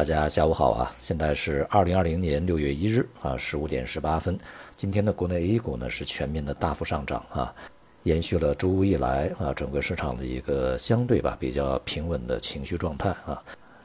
大家下午好啊！现在是二零二零年六月一日啊，十五点十八分。今天的国内 A 股呢是全面的大幅上涨啊，延续了周五以来啊整个市场的一个相对吧比较平稳的情绪状态啊。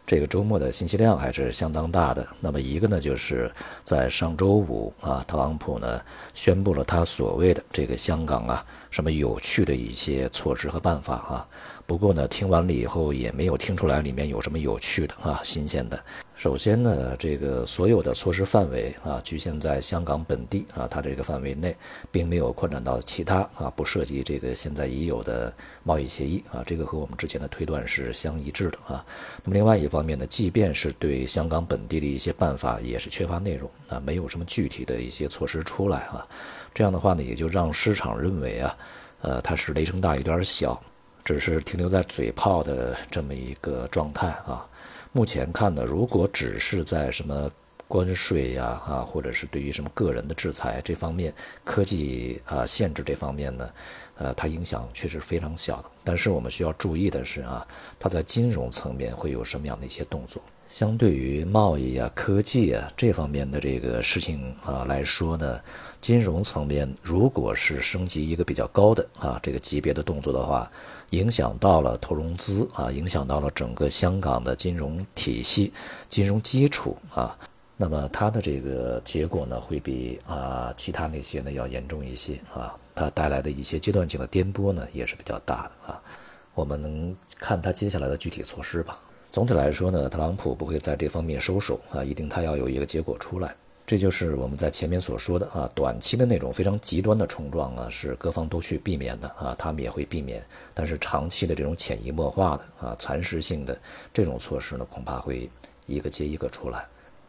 这个周末的信息量还是相当大的。那么一个呢，就是在上周五啊，特朗普呢宣布了他所谓的这个香港啊什么有趣的一些措施和办法啊。不过呢，听完了以后也没有听出来里面有什么有趣的啊新鲜的。首先呢，这个所有的措施范围啊，局限在香港本地啊，它这个范围内，并没有扩展到其他啊，不涉及这个现在已有的贸易协议啊，这个和我们之前的推断是相一致的啊。那么另外一方面呢，即便是对香港本地的一些办法，也是缺乏内容啊，没有什么具体的一些措施出来啊。这样的话呢，也就让市场认为啊，呃，它是雷声大雨点小，只是停留在嘴炮的这么一个状态啊。目前看呢，如果只是在什么关税呀啊，或者是对于什么个人的制裁这方面，科技啊限制这方面呢，呃，它影响确实非常小。但是我们需要注意的是啊，它在金融层面会有什么样的一些动作？相对于贸易啊、科技啊这方面的这个事情啊来说呢，金融层面如果是升级一个比较高的啊这个级别的动作的话。影响到了投融资啊，影响到了整个香港的金融体系、金融基础啊，那么它的这个结果呢，会比啊其他那些呢要严重一些啊，它带来的一些阶段性的颠簸呢也是比较大的啊。我们能看它接下来的具体措施吧。总体来说呢，特朗普不会在这方面收手啊，一定他要有一个结果出来。这就是我们在前面所说的啊，短期的那种非常极端的冲撞啊，是各方都去避免的啊，他们也会避免。但是长期的这种潜移默化的啊，蚕食性的这种措施呢，恐怕会一个接一个出来。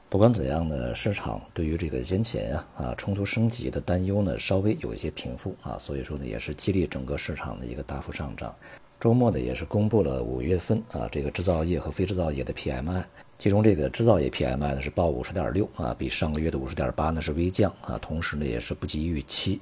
不管怎样呢，市场对于这个先前啊啊冲突升级的担忧呢，稍微有一些平复啊，所以说呢，也是激励整个市场的一个大幅上涨。周末呢，也是公布了五月份啊这个制造业和非制造业的 PMI。其中这个制造业 PMI 呢是报五十点六啊，比上个月的五十点八呢是微降啊，同时呢也是不及预期。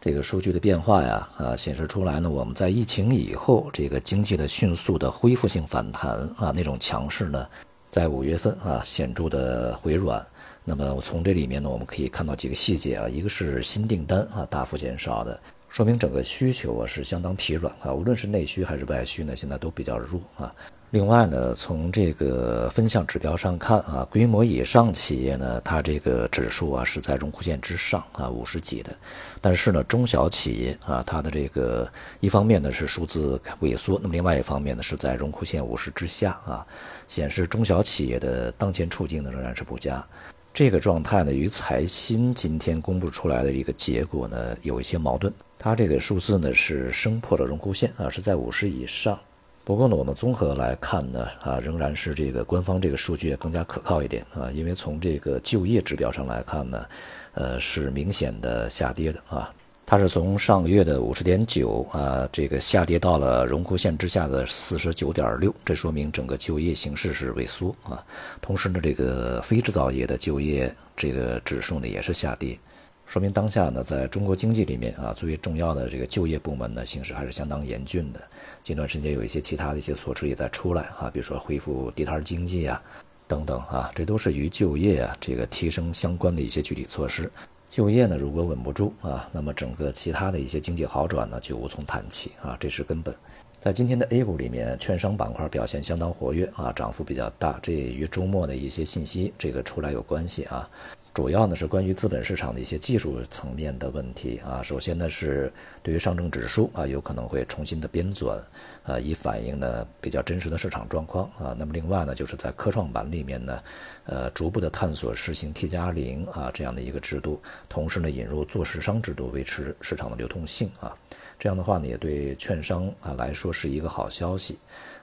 这个数据的变化呀啊显示出来呢，我们在疫情以后这个经济的迅速的恢复性反弹啊那种强势呢，在五月份啊显著的回软。那么从这里面呢，我们可以看到几个细节啊，一个是新订单啊大幅减少的，说明整个需求啊是相当疲软啊，无论是内需还是外需呢，现在都比较弱啊。另外呢，从这个分项指标上看啊，规模以上企业呢，它这个指数啊是在荣枯线之上啊，五十几的。但是呢，中小企业啊，它的这个一方面呢是数字萎缩，那么另外一方面呢是在荣枯线五十之下啊，显示中小企业的当前处境呢仍然是不佳。这个状态呢与财新今天公布出来的一个结果呢有一些矛盾，它这个数字呢是升破了荣枯线啊，是在五十以上。不过呢，我们综合来看呢，啊，仍然是这个官方这个数据更加可靠一点啊，因为从这个就业指标上来看呢，呃，是明显的下跌的啊，它是从上个月的五十点九啊，这个下跌到了荣枯线之下的四十九点六，这说明整个就业形势是萎缩啊，同时呢，这个非制造业的就业这个指数呢也是下跌。说明当下呢，在中国经济里面啊，最为重要的这个就业部门呢，形势还是相当严峻的。近段时间有一些其他的一些措施也在出来啊，比如说恢复地摊经济啊，等等啊，这都是与就业啊这个提升相关的一些具体措施。就业呢，如果稳不住啊，那么整个其他的一些经济好转呢，就无从谈起啊，这是根本。在今天的 A 股里面，券商板块表现相当活跃啊，涨幅比较大，这也与周末的一些信息这个出来有关系啊。主要呢是关于资本市场的一些技术层面的问题啊。首先呢是对于上证指数啊有可能会重新的编纂，啊以反映呢比较真实的市场状况啊。那么另外呢就是在科创板里面呢，呃逐步的探索实行 T 加零啊这样的一个制度，同时呢引入做市商制度，维持市场的流通性啊。这样的话呢也对券商啊来说是一个好消息。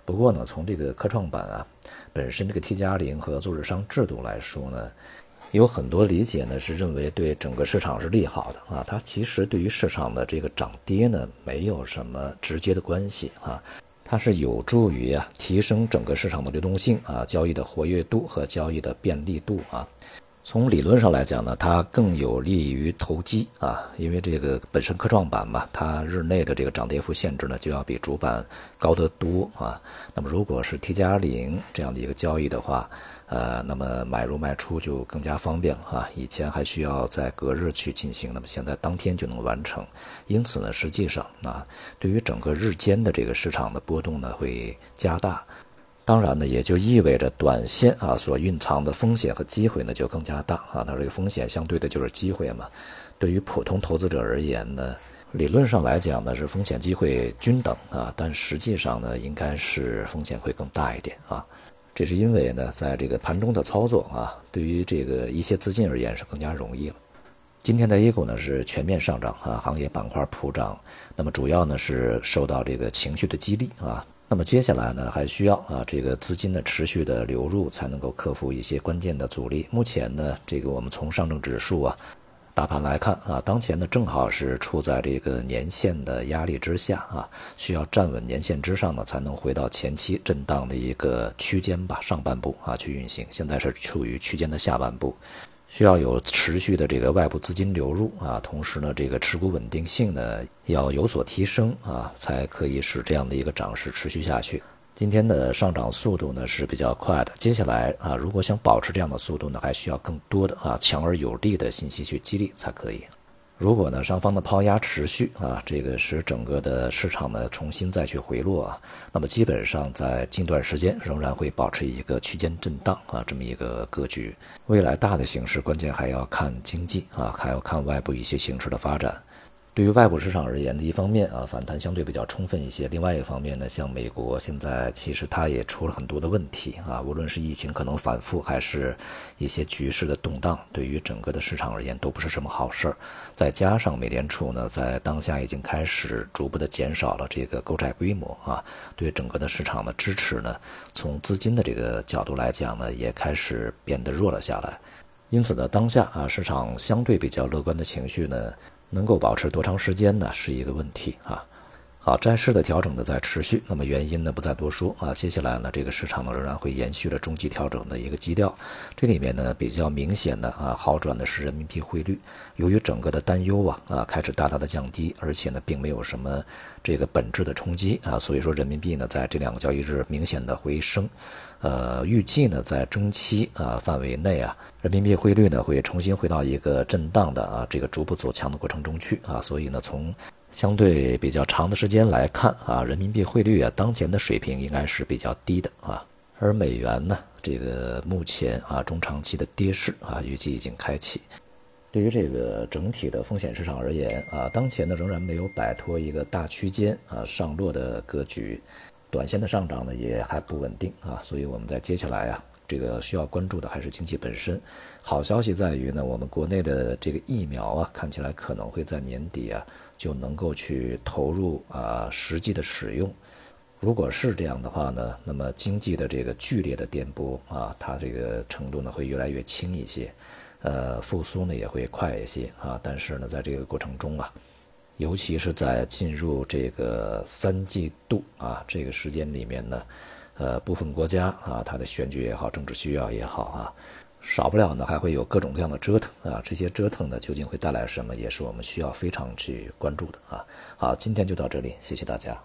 不过呢从这个科创板啊本身这个 T 加零和做市商制度来说呢。有很多理解呢，是认为对整个市场是利好的啊，它其实对于市场的这个涨跌呢，没有什么直接的关系啊，它是有助于啊提升整个市场的流动性啊，交易的活跃度和交易的便利度啊。从理论上来讲呢，它更有利于投机啊，因为这个本身科创板嘛，它日内的这个涨跌幅限制呢就要比主板高得多啊。那么如果是 T 加零这样的一个交易的话，呃，那么买入卖出就更加方便了啊。以前还需要在隔日去进行，那么现在当天就能完成。因此呢，实际上啊，对于整个日间的这个市场的波动呢会加大。当然呢，也就意味着短线啊所蕴藏的风险和机会呢就更加大啊。那这个风险相对的就是机会嘛。对于普通投资者而言呢，理论上来讲呢是风险机会均等啊，但实际上呢应该是风险会更大一点啊。这是因为呢，在这个盘中的操作啊，对于这个一些资金而言是更加容易了。今天的 A 股呢是全面上涨啊，行业板块普涨，那么主要呢是受到这个情绪的激励啊。那么接下来呢，还需要啊这个资金的持续的流入，才能够克服一些关键的阻力。目前呢，这个我们从上证指数啊大盘来看啊，当前呢正好是处在这个年线的压力之下啊，需要站稳年线之上呢，才能回到前期震荡的一个区间吧上半部啊去运行。现在是处于区间的下半部。需要有持续的这个外部资金流入啊，同时呢，这个持股稳定性呢要有所提升啊，才可以使这样的一个涨势持续下去。今天的上涨速度呢是比较快的，接下来啊，如果想保持这样的速度呢，还需要更多的啊强而有力的信息去激励才可以。如果呢，上方的抛压持续啊，这个使整个的市场呢重新再去回落啊，那么基本上在近段时间仍然会保持一个区间震荡啊这么一个格局。未来大的形势，关键还要看经济啊，还要看外部一些形势的发展。对于外部市场而言呢，一方面啊反弹相对比较充分一些，另外一方面呢，像美国现在其实它也出了很多的问题啊，无论是疫情可能反复，还是一些局势的动荡，对于整个的市场而言都不是什么好事儿。再加上美联储呢在当下已经开始逐步的减少了这个购债规模啊，对整个的市场的支持呢，从资金的这个角度来讲呢，也开始变得弱了下来。因此呢，当下啊市场相对比较乐观的情绪呢。能够保持多长时间呢，是一个问题啊。好，债市的调整呢在持续，那么原因呢不再多说啊。接下来呢，这个市场呢仍然会延续着中期调整的一个基调。这里面呢比较明显的啊好转的是人民币汇率，由于整个的担忧啊啊开始大大的降低，而且呢并没有什么这个本质的冲击啊，所以说人民币呢在这两个交易日明显的回升。呃，预计呢在中期啊范围内啊，人民币汇率呢会重新回到一个震荡的啊这个逐步走强的过程中去啊，所以呢从相对比较长的时间来看啊，人民币汇率啊，当前的水平应该是比较低的啊。而美元呢，这个目前啊中长期的跌势啊，预计已经开启。对于这个整体的风险市场而言啊，当前呢仍然没有摆脱一个大区间啊上落的格局，短线的上涨呢也还不稳定啊。所以我们在接下来啊，这个需要关注的还是经济本身。好消息在于呢，我们国内的这个疫苗啊，看起来可能会在年底啊。就能够去投入啊实际的使用，如果是这样的话呢，那么经济的这个剧烈的颠簸啊，它这个程度呢会越来越轻一些，呃，复苏呢也会快一些啊。但是呢，在这个过程中啊，尤其是在进入这个三季度啊这个时间里面呢，呃，部分国家啊，它的选举也好，政治需要也好啊。少不了呢，还会有各种各样的折腾啊！这些折腾呢，究竟会带来什么，也是我们需要非常去关注的啊！好，今天就到这里，谢谢大家。